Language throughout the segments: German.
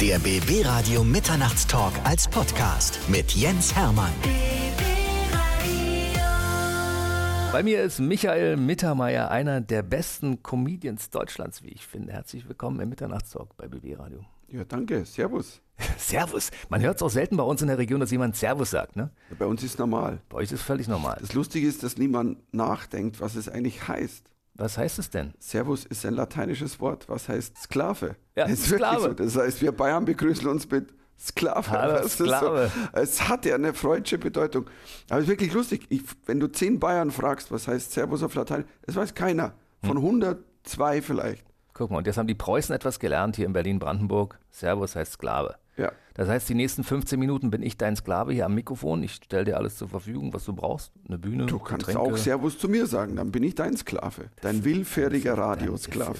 Der BB Radio Mitternachtstalk als Podcast mit Jens Hermann. Bei mir ist Michael Mittermeier, einer der besten Comedians Deutschlands, wie ich finde. Herzlich willkommen im Mitternachtstalk bei BB Radio. Ja, danke. Servus. Servus. Man hört es auch selten bei uns in der Region, dass jemand Servus sagt, ne? Ja, bei uns ist normal. Bei euch ist es völlig normal. Das Lustige ist, dass niemand nachdenkt, was es eigentlich heißt. Was heißt es denn? Servus ist ein lateinisches Wort. Was heißt Sklave? Ja, Das ist Sklave. So. Das heißt, wir Bayern begrüßen uns mit Sklave. Hallo, Sklave. So, es hat ja eine freudsche Bedeutung. Aber es ist wirklich lustig. Ich, wenn du zehn Bayern fragst, was heißt Servus auf Latein, das weiß keiner. Hm. Von 102 vielleicht. Guck mal, und jetzt haben die Preußen etwas gelernt hier in Berlin-Brandenburg. Servus heißt Sklave. Ja. Das heißt, die nächsten 15 Minuten bin ich dein Sklave hier am Mikrofon. Ich stelle dir alles zur Verfügung, was du brauchst. Eine Bühne, Du kannst Getränke. auch Servus zu mir sagen, dann bin ich dein Sklave. Dein willfähriger Radiosklave.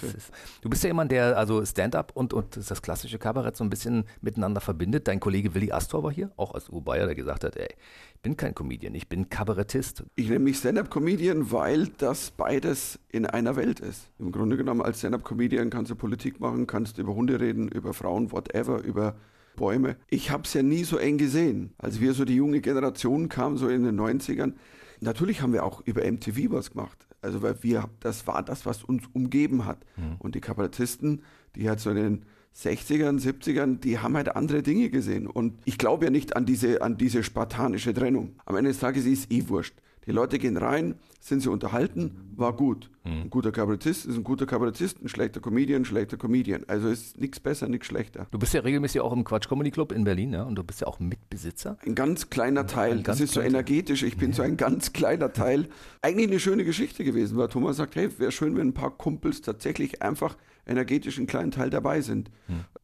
Du bist ja jemand, der also Stand-up und, und das klassische Kabarett so ein bisschen miteinander verbindet. Dein Kollege Willi Astor war hier, auch als U-Bayer, der gesagt hat, ey, ich bin kein Comedian, ich bin Kabarettist. Ich nenne mich Stand-Up-Comedian, weil das beides in einer Welt ist. Im Grunde genommen als Stand-Up-Comedian kannst du Politik machen, kannst über Hunde reden, über Frauen, whatever, über Bäume. Ich habe es ja nie so eng gesehen. Als wir so die junge Generation kamen, so in den 90ern, natürlich haben wir auch über MTV was gemacht. Also weil wir, das war das, was uns umgeben hat. Und die Kabarettisten, die halt so in den 60ern, 70ern, die haben halt andere Dinge gesehen. Und ich glaube ja nicht an diese, an diese spartanische Trennung. Am Ende des Tages ist es eh wurscht. Die Leute gehen rein, sind sie unterhalten, war gut. Ein guter Kabarettist ist ein guter Kabarettist, ein schlechter Comedian, ein schlechter Comedian. Also ist nichts besser, nichts schlechter. Du bist ja regelmäßig auch im Quatsch Comedy Club in Berlin, ja, und du bist ja auch Mitbesitzer. Ein ganz kleiner Teil. ein das ganz ist so energetisch. Ich bin so ein ganz kleiner Teil. Eigentlich eine schöne Geschichte gewesen, weil Thomas sagt, hey, wäre schön, wenn ein paar Kumpels tatsächlich einfach energetisch einen kleinen Teil dabei sind.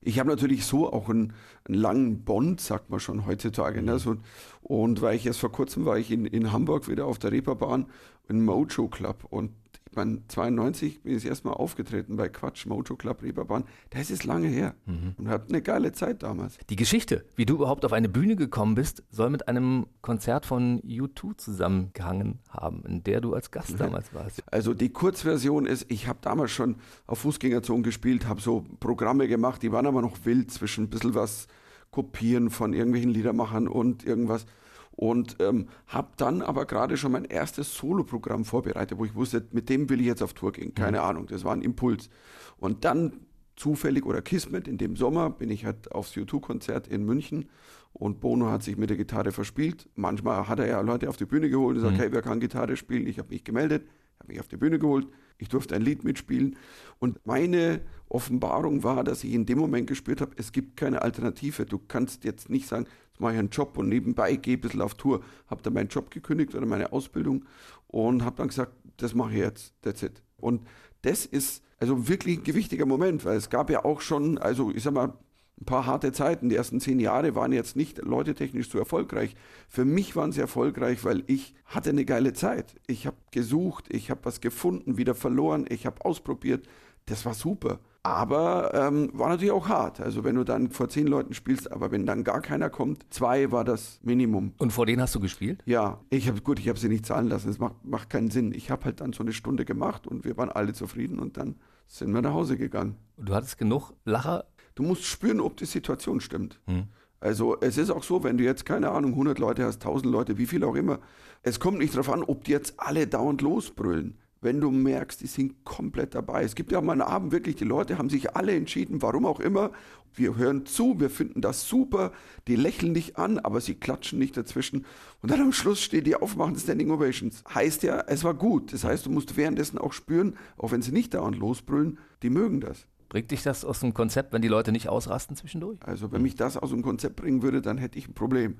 Ich habe natürlich so auch einen, einen langen Bond, sagt man schon heutzutage. Ne? So, und weil ich erst vor kurzem war ich in, in Hamburg wieder auf der Reeperbahn im Mojo Club und ich meine, 92 bin ich das erste Mal aufgetreten bei Quatsch, Mojo Club, Reeperbahn. Das ist lange her und hat eine geile Zeit damals. Die Geschichte, wie du überhaupt auf eine Bühne gekommen bist, soll mit einem Konzert von U2 zusammengehangen haben, in der du als Gast damals warst. Also die Kurzversion ist, ich habe damals schon auf Fußgängerzonen gespielt, habe so Programme gemacht, die waren aber noch wild zwischen ein bisschen was kopieren von irgendwelchen Liedermachern und irgendwas. Und ähm, habe dann aber gerade schon mein erstes Soloprogramm vorbereitet, wo ich wusste, mit dem will ich jetzt auf Tour gehen. Keine Ahnung, das war ein Impuls. Und dann zufällig oder Kismet, in dem Sommer bin ich halt aufs U2-Konzert in München und Bono hat sich mit der Gitarre verspielt. Manchmal hat er ja Leute auf die Bühne geholt und sagt, hey, wer kann Gitarre spielen? Ich habe mich gemeldet, habe mich auf die Bühne geholt, ich durfte ein Lied mitspielen und meine Offenbarung war, dass ich in dem Moment gespürt habe, es gibt keine Alternative. Du kannst jetzt nicht sagen, mache ich einen Job und nebenbei gehe ein bisschen auf Tour. Habe dann meinen Job gekündigt oder meine Ausbildung und habe dann gesagt, das mache ich jetzt, that's it. Und das ist also wirklich ein gewichtiger Moment, weil es gab ja auch schon, also ich sag mal, ein paar harte Zeiten. Die ersten zehn Jahre waren jetzt nicht leutetechnisch so erfolgreich. Für mich waren sie erfolgreich, weil ich hatte eine geile Zeit. Ich habe gesucht, ich habe was gefunden, wieder verloren, ich habe ausprobiert. Das war super. Aber ähm, war natürlich auch hart. Also wenn du dann vor zehn Leuten spielst, aber wenn dann gar keiner kommt, zwei war das Minimum. Und vor denen hast du gespielt? Ja, ich habe gut, ich habe sie nicht zahlen lassen. Es macht, macht keinen Sinn. Ich habe halt dann so eine Stunde gemacht und wir waren alle zufrieden und dann sind wir nach Hause gegangen. Und du hattest genug Lacher? Du musst spüren, ob die Situation stimmt. Also es ist auch so, wenn du jetzt, keine Ahnung, 100 Leute hast, 1000 Leute, wie viel auch immer, es kommt nicht darauf an, ob die jetzt alle dauernd losbrüllen. Wenn du merkst, die sind komplett dabei. Es gibt ja mal einen Abend wirklich, die Leute haben sich alle entschieden, warum auch immer. Wir hören zu, wir finden das super, die lächeln nicht an, aber sie klatschen nicht dazwischen. Und dann am Schluss stehen die auf, machen Standing Ovations. Heißt ja, es war gut. Das heißt, du musst währenddessen auch spüren, auch wenn sie nicht dauernd losbrüllen, die mögen das. Bringt dich das aus dem Konzept, wenn die Leute nicht ausrasten zwischendurch? Also wenn mich das aus dem Konzept bringen würde, dann hätte ich ein Problem.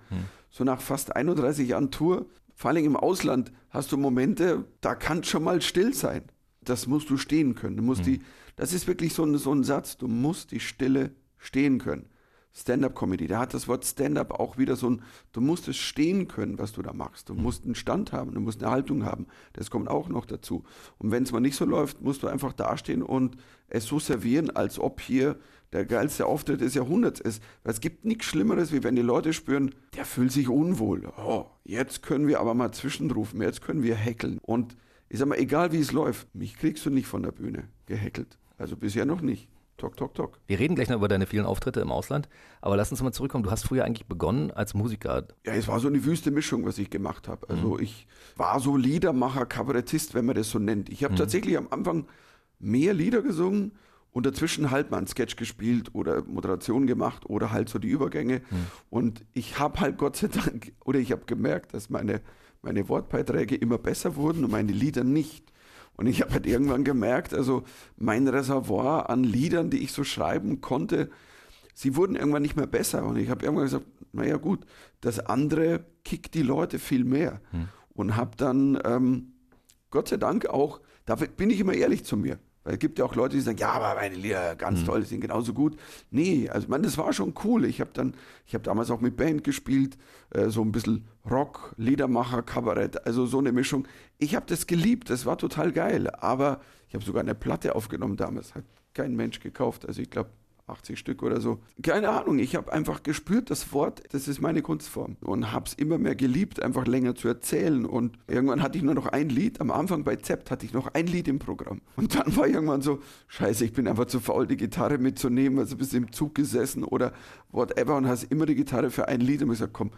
So nach fast 31 Jahren Tour, vor allem im Ausland, hast du Momente, da kann schon mal still sein. Das musst du stehen können. Du musst die, das ist wirklich so ein, so ein Satz, du musst die Stille stehen können. Stand-up-Comedy, da hat das Wort Stand-up auch wieder so ein, du musst es stehen können, was du da machst. Du musst einen Stand haben, du musst eine Haltung haben. Das kommt auch noch dazu. Und wenn es mal nicht so läuft, musst du einfach dastehen und es so servieren, als ob hier der geilste Auftritt des Jahrhunderts ist. Weil es gibt nichts Schlimmeres, wie wenn die Leute spüren, der fühlt sich unwohl. Oh, jetzt können wir aber mal zwischenrufen, jetzt können wir heckeln. Und ich sag mal, egal wie es läuft, mich kriegst du nicht von der Bühne gehackelt. Also bisher noch nicht. Tok, tok, tok. Wir reden gleich noch über deine vielen Auftritte im Ausland, aber lass uns mal zurückkommen. Du hast früher eigentlich begonnen als Musiker. Ja, es war so eine wüste Mischung, was ich gemacht habe. Also ich war so Liedermacher, Kabarettist, wenn man das so nennt. Ich habe tatsächlich am Anfang mehr Lieder gesungen und dazwischen halt mal einen Sketch gespielt oder Moderation gemacht oder halt so die Übergänge. Und ich habe halt Gott sei Dank, oder ich habe gemerkt, dass meine, meine Wortbeiträge immer besser wurden und meine Lieder nicht. Und ich habe halt irgendwann gemerkt, also mein Reservoir an Liedern, die ich so schreiben konnte, sie wurden irgendwann nicht mehr besser. Und ich habe irgendwann gesagt, naja gut, das andere kickt die Leute viel mehr. Und habe dann, ähm, Gott sei Dank auch, da bin ich immer ehrlich zu mir. Weil es gibt ja auch Leute, die sagen, ja, aber meine Lieder ganz toll, die sind genauso gut. Nee, also ich meine, das war schon cool. Ich habe dann, ich habe damals auch mit Band gespielt, äh, so ein bisschen Rock, Liedermacher, Kabarett, also so eine Mischung. Ich habe das geliebt, das war total geil. Aber ich habe sogar eine Platte aufgenommen damals, hat kein Mensch gekauft. Also ich glaube 80 Stück oder so. Keine Ahnung, ich habe einfach gespürt, das Wort, das ist meine Kunstform. Und habe es immer mehr geliebt, einfach länger zu erzählen. Und irgendwann hatte ich nur noch ein Lied. Am Anfang bei Zept hatte ich noch ein Lied im Programm. Und dann war irgendwann so, scheiße, ich bin einfach zu faul, die Gitarre mitzunehmen. Also bist im Zug gesessen oder whatever und hast immer die Gitarre für ein Lied. Und ich gesagt, komm,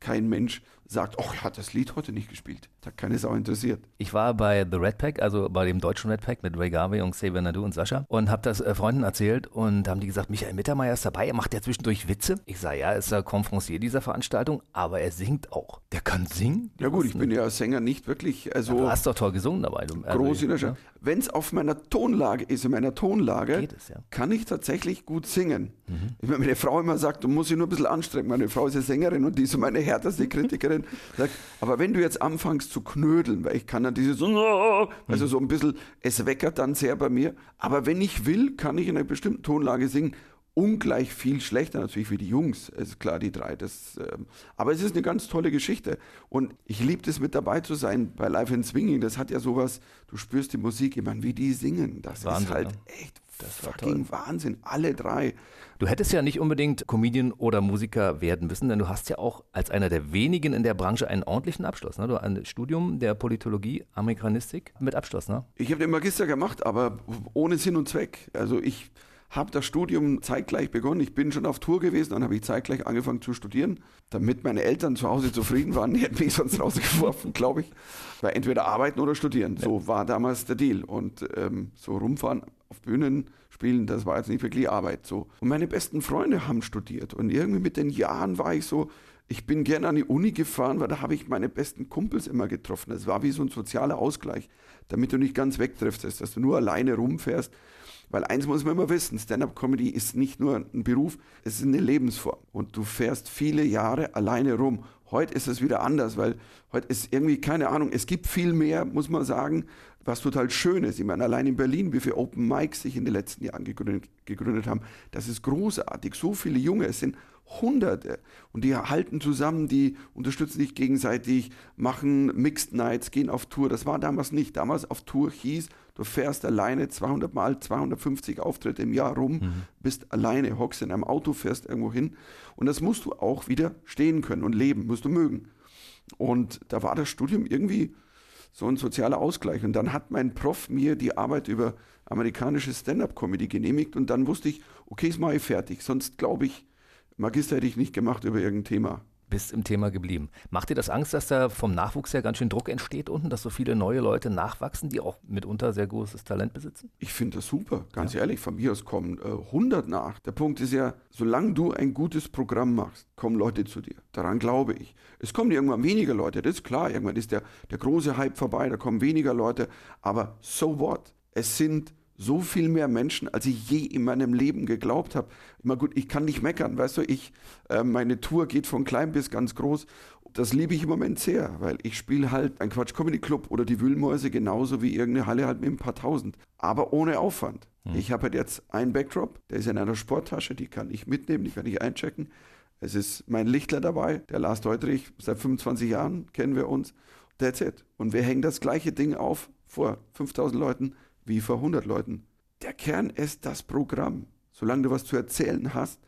kein Mensch sagt, oh, er hat das Lied heute nicht gespielt. Das hat keine Sau interessiert. Ich war bei The Red Pack, also bei dem deutschen Red Pack mit Ray Garvey und Xavier Nadu und Sascha und habe das äh, Freunden erzählt und haben die gesagt, Michael Mittermeier ist dabei, er macht ja zwischendurch Witze. Ich sage, ja, ist der Konferencier dieser Veranstaltung, aber er singt auch. Der kann singen? Ja gut, ich bin ja Sänger nicht wirklich, also Du hast doch toll gesungen dabei. Du, also, groß in der ja. Schau. Wenn es auf meiner Tonlage ist, in meiner Tonlage, es, ja. kann ich tatsächlich gut singen. Ich meine, meine Frau immer sagt, du musst dich nur ein bisschen anstrengen. Meine Frau ist ja Sängerin und die ist so meine härteste Kritikerin. Sagt, aber wenn du jetzt anfängst zu knödeln, weil ich kann dann dieses, also so ein bisschen, es weckert dann sehr bei mir. Aber wenn ich will, kann ich in einer bestimmten Tonlage singen. Ungleich viel schlechter natürlich wie die Jungs, ist klar, die drei. Das, ähm, aber es ist eine ganz tolle Geschichte. Und ich liebe es, mit dabei zu sein bei Live in Swinging. Das hat ja sowas, du spürst die Musik, ich meine, wie die singen. Das Wahnsinn, ist halt ne? echt Das war fucking Wahnsinn. Alle drei. Du hättest ja nicht unbedingt Comedian oder Musiker werden müssen, denn du hast ja auch als einer der wenigen in der Branche einen ordentlichen Abschluss. Ne? Du hast ein Studium der Politologie, Amerikanistik mit Abschluss. Ne? Ich habe den Magister gemacht, aber ohne Sinn und Zweck. Also ich habe das Studium zeitgleich begonnen. Ich bin schon auf Tour gewesen, dann habe ich zeitgleich angefangen zu studieren, damit meine Eltern zu Hause zufrieden waren. Die hätten mich sonst rausgeworfen, glaube ich. Weil entweder arbeiten oder studieren. So war damals der Deal. Und ähm, so rumfahren auf Bühnen spielen, das war jetzt nicht wirklich Arbeit. So. Und meine besten Freunde haben studiert. Und irgendwie mit den Jahren war ich so, ich bin gerne an die Uni gefahren, weil da habe ich meine besten Kumpels immer getroffen. Das war wie so ein sozialer Ausgleich, damit du nicht ganz wegdriftest, dass du nur alleine rumfährst. Weil eins muss man immer wissen, Stand-up-Comedy ist nicht nur ein Beruf, es ist eine Lebensform. Und du fährst viele Jahre alleine rum. Heute ist es wieder anders, weil heute ist irgendwie, keine Ahnung, es gibt viel mehr, muss man sagen, was total schön ist. Ich meine, allein in Berlin, wie viele Open Mics sich in den letzten Jahren gegründet, gegründet haben, das ist großartig. So viele Junge, es sind Hunderte. Und die halten zusammen, die unterstützen sich gegenseitig, machen Mixed Nights, gehen auf Tour. Das war damals nicht. Damals auf Tour hieß, du fährst alleine 200 mal 250 Auftritte im Jahr rum, bist alleine, hockst in einem Auto, fährst irgendwo hin. Und das musst du auch wieder stehen können und leben, musst du mögen. Und da war das Studium irgendwie so ein sozialer Ausgleich. Und dann hat mein Prof mir die Arbeit über amerikanische Stand-up-Comedy genehmigt und dann wusste ich, okay, ist mal fertig. Sonst glaube ich, Magister hätte ich nicht gemacht über irgendein Thema. Bist im Thema geblieben. Macht dir das Angst, dass da vom Nachwuchs her ganz schön Druck entsteht unten, dass so viele neue Leute nachwachsen, die auch mitunter sehr großes Talent besitzen? Ich finde das super, ganz ehrlich. Von mir aus kommen äh, 100 nach. Der Punkt ist ja, solange du ein gutes Programm machst, kommen Leute zu dir. Daran glaube ich. Es kommen irgendwann weniger Leute, das ist klar. Irgendwann ist der, der große Hype vorbei, da kommen weniger Leute. Aber so what? Es sind so viel mehr Menschen, als ich je in meinem Leben geglaubt habe. Immer gut, ich kann nicht meckern, weißt du, ich, äh, meine Tour geht von klein bis ganz groß. Das liebe ich im Moment sehr, weil ich spiele halt ein Quatsch Comedy Club oder die Wühlmäuse genauso wie irgendeine Halle halt mit ein paar tausend, aber ohne Aufwand. Ich habe halt jetzt einen Backdrop, der ist in einer Sporttasche, die kann ich mitnehmen, die kann ich einchecken. Es ist mein Lichtler dabei, der Lars Deutrich, seit 25 Jahren kennen wir uns. That's it. Und wir hängen das gleiche Ding auf vor 5000 Leuten wie vor 100 Leuten. Der Kern ist das Programm. Solange du was zu erzählen hast.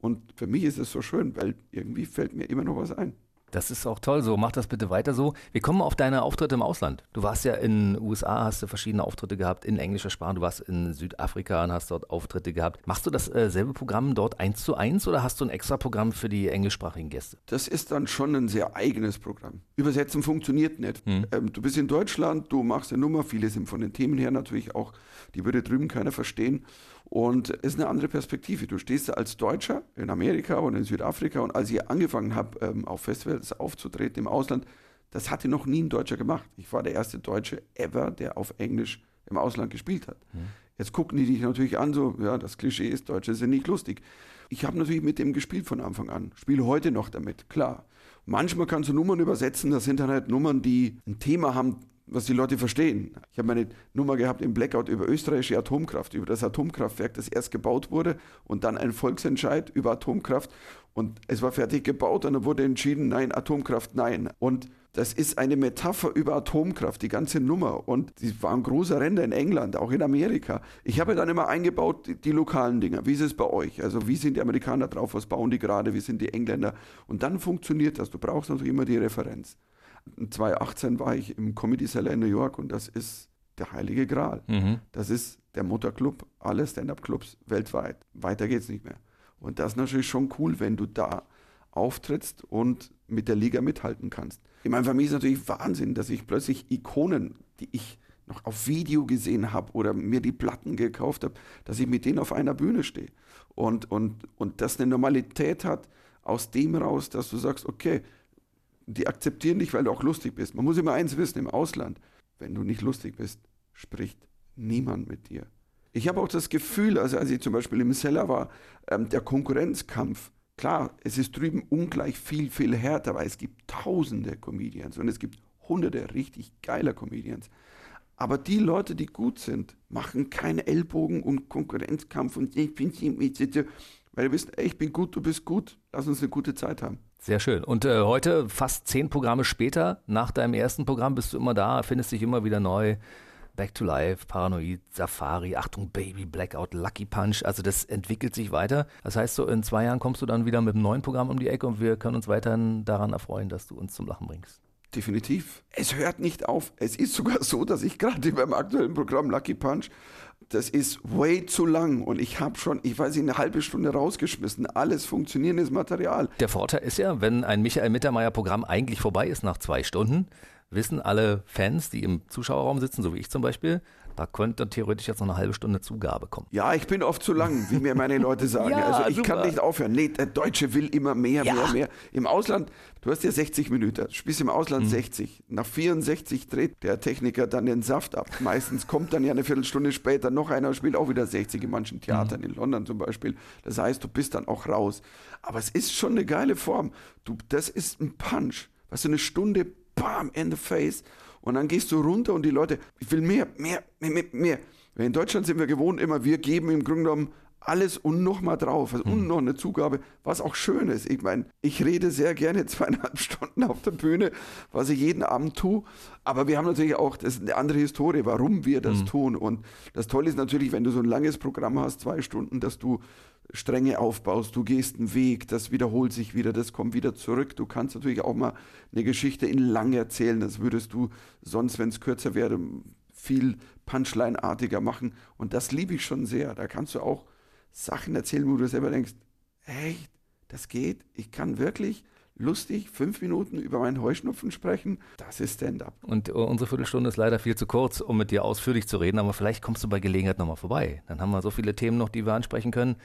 Und für mich ist es so schön, weil irgendwie fällt mir immer noch was ein. Das ist auch toll so. Mach das bitte weiter so. Wir kommen auf deine Auftritte im Ausland. Du warst ja in den USA, hast du verschiedene Auftritte gehabt in englischer Sprache. Du warst in Südafrika und hast dort Auftritte gehabt. Machst du dasselbe äh, Programm dort eins zu eins oder hast du ein extra Programm für die englischsprachigen Gäste? Das ist dann schon ein sehr eigenes Programm. Übersetzen funktioniert nicht. Hm. Ähm, du bist in Deutschland, du machst eine Nummer. Viele sind von den Themen her natürlich auch, die würde drüben keiner verstehen. Und es ist eine andere Perspektive. Du stehst da als Deutscher in Amerika und in Südafrika und als ich angefangen habe, ähm, auf Festivals aufzutreten im Ausland, das hatte noch nie ein Deutscher gemacht. Ich war der erste Deutsche ever, der auf Englisch im Ausland gespielt hat. Mhm. Jetzt gucken die dich natürlich an, so, ja, das Klischee ist, Deutsche sind nicht lustig. Ich habe natürlich mit dem gespielt von Anfang an, spiele heute noch damit, klar. Manchmal kannst du Nummern übersetzen, das sind dann halt Nummern, die ein Thema haben, was die Leute verstehen. Ich habe meine Nummer gehabt im Blackout über österreichische Atomkraft, über das Atomkraftwerk, das erst gebaut wurde und dann ein Volksentscheid über Atomkraft und es war fertig gebaut und dann wurde entschieden, nein, Atomkraft, nein. Und das ist eine Metapher über Atomkraft, die ganze Nummer. Und die war ein großer Ränder in England, auch in Amerika. Ich habe dann immer eingebaut die, die lokalen Dinge. Wie ist es bei euch? Also wie sind die Amerikaner drauf? Was bauen die gerade? Wie sind die Engländer? Und dann funktioniert das. Du brauchst natürlich immer die Referenz. 2018 war ich im Comedy Cellar in New York und das ist der heilige Gral. Mhm. Das ist der Mutterclub aller Stand-up-Clubs weltweit. Weiter geht's nicht mehr. Und das ist natürlich schon cool, wenn du da auftrittst und mit der Liga mithalten kannst. Ich meine, für mich ist natürlich Wahnsinn, dass ich plötzlich Ikonen, die ich noch auf Video gesehen habe oder mir die Platten gekauft habe, dass ich mit denen auf einer Bühne stehe. Und, und, und das eine Normalität hat, aus dem raus, dass du sagst, okay, die akzeptieren dich, weil du auch lustig bist. Man muss immer eins wissen, im Ausland, wenn du nicht lustig bist, spricht niemand mit dir. Ich habe auch das Gefühl, also als ich zum Beispiel im Seller war, ähm, der Konkurrenzkampf, klar, es ist drüben ungleich viel, viel härter, weil es gibt tausende Comedians und es gibt hunderte richtig geiler Comedians. Aber die Leute, die gut sind, machen keine Ellbogen und Konkurrenzkampf und ich bin weil du wisst, ey, ich bin gut, du bist gut, lass uns eine gute Zeit haben. Sehr schön. Und äh, heute, fast zehn Programme später, nach deinem ersten Programm, bist du immer da, findest dich immer wieder neu. Back to Life, Paranoid, Safari, Achtung Baby, Blackout, Lucky Punch. Also das entwickelt sich weiter. Das heißt, so in zwei Jahren kommst du dann wieder mit einem neuen Programm um die Ecke und wir können uns weiterhin daran erfreuen, dass du uns zum Lachen bringst. Definitiv. Es hört nicht auf. Es ist sogar so, dass ich gerade meinem aktuellen Programm Lucky Punch das ist way zu lang und ich habe schon, ich weiß nicht, eine halbe Stunde rausgeschmissen. Alles funktionierendes Material. Der Vorteil ist ja, wenn ein Michael Mittermeier-Programm eigentlich vorbei ist nach zwei Stunden, wissen alle Fans, die im Zuschauerraum sitzen, so wie ich zum Beispiel, da könnte theoretisch jetzt noch eine halbe Stunde Zugabe kommen. Ja, ich bin oft zu lang, wie mir meine Leute sagen. ja, also ich super. kann nicht aufhören. Nee, der Deutsche will immer mehr, ja. mehr, mehr. Im Ausland, du hast ja 60 Minuten, spielst im Ausland mhm. 60. Nach 64 dreht der Techniker dann den Saft ab. Meistens kommt dann ja eine Viertelstunde später noch einer und spielt auch wieder 60 in manchen Theatern, mhm. in London zum Beispiel. Das heißt, du bist dann auch raus. Aber es ist schon eine geile Form. Du, das ist ein Punch. Was du, eine Stunde, bam, in the face. Und dann gehst du runter und die Leute, ich will mehr, mehr, mehr, mehr, mehr. In Deutschland sind wir gewohnt immer, wir geben im Grunde genommen alles und noch mal drauf also, und hm. noch eine Zugabe, was auch schön ist. Ich meine, ich rede sehr gerne zweieinhalb Stunden auf der Bühne, was ich jeden Abend tue, aber wir haben natürlich auch, das ist eine andere Historie, warum wir das mhm. tun und das Tolle ist natürlich, wenn du so ein langes Programm hast, zwei Stunden, dass du Stränge aufbaust, du gehst einen Weg, das wiederholt sich wieder, das kommt wieder zurück. Du kannst natürlich auch mal eine Geschichte in lang erzählen, das würdest du sonst, wenn es kürzer wäre, viel Punchline-artiger machen. Und das liebe ich schon sehr. Da kannst du auch Sachen erzählen, wo du selber denkst, echt, das geht, ich kann wirklich lustig fünf Minuten über meinen Heuschnupfen sprechen, das ist Stand-up. Und unsere Viertelstunde ist leider viel zu kurz, um mit dir ausführlich zu reden, aber vielleicht kommst du bei Gelegenheit nochmal vorbei. Dann haben wir so viele Themen noch, die wir ansprechen können.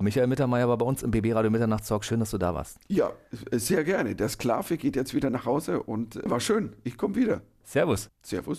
Michael Mittermeier war bei uns im BB Radio Mitternachtstalk. Schön, dass du da warst. Ja, sehr gerne. Der Sklave geht jetzt wieder nach Hause und war schön. Ich komme wieder. Servus. Servus.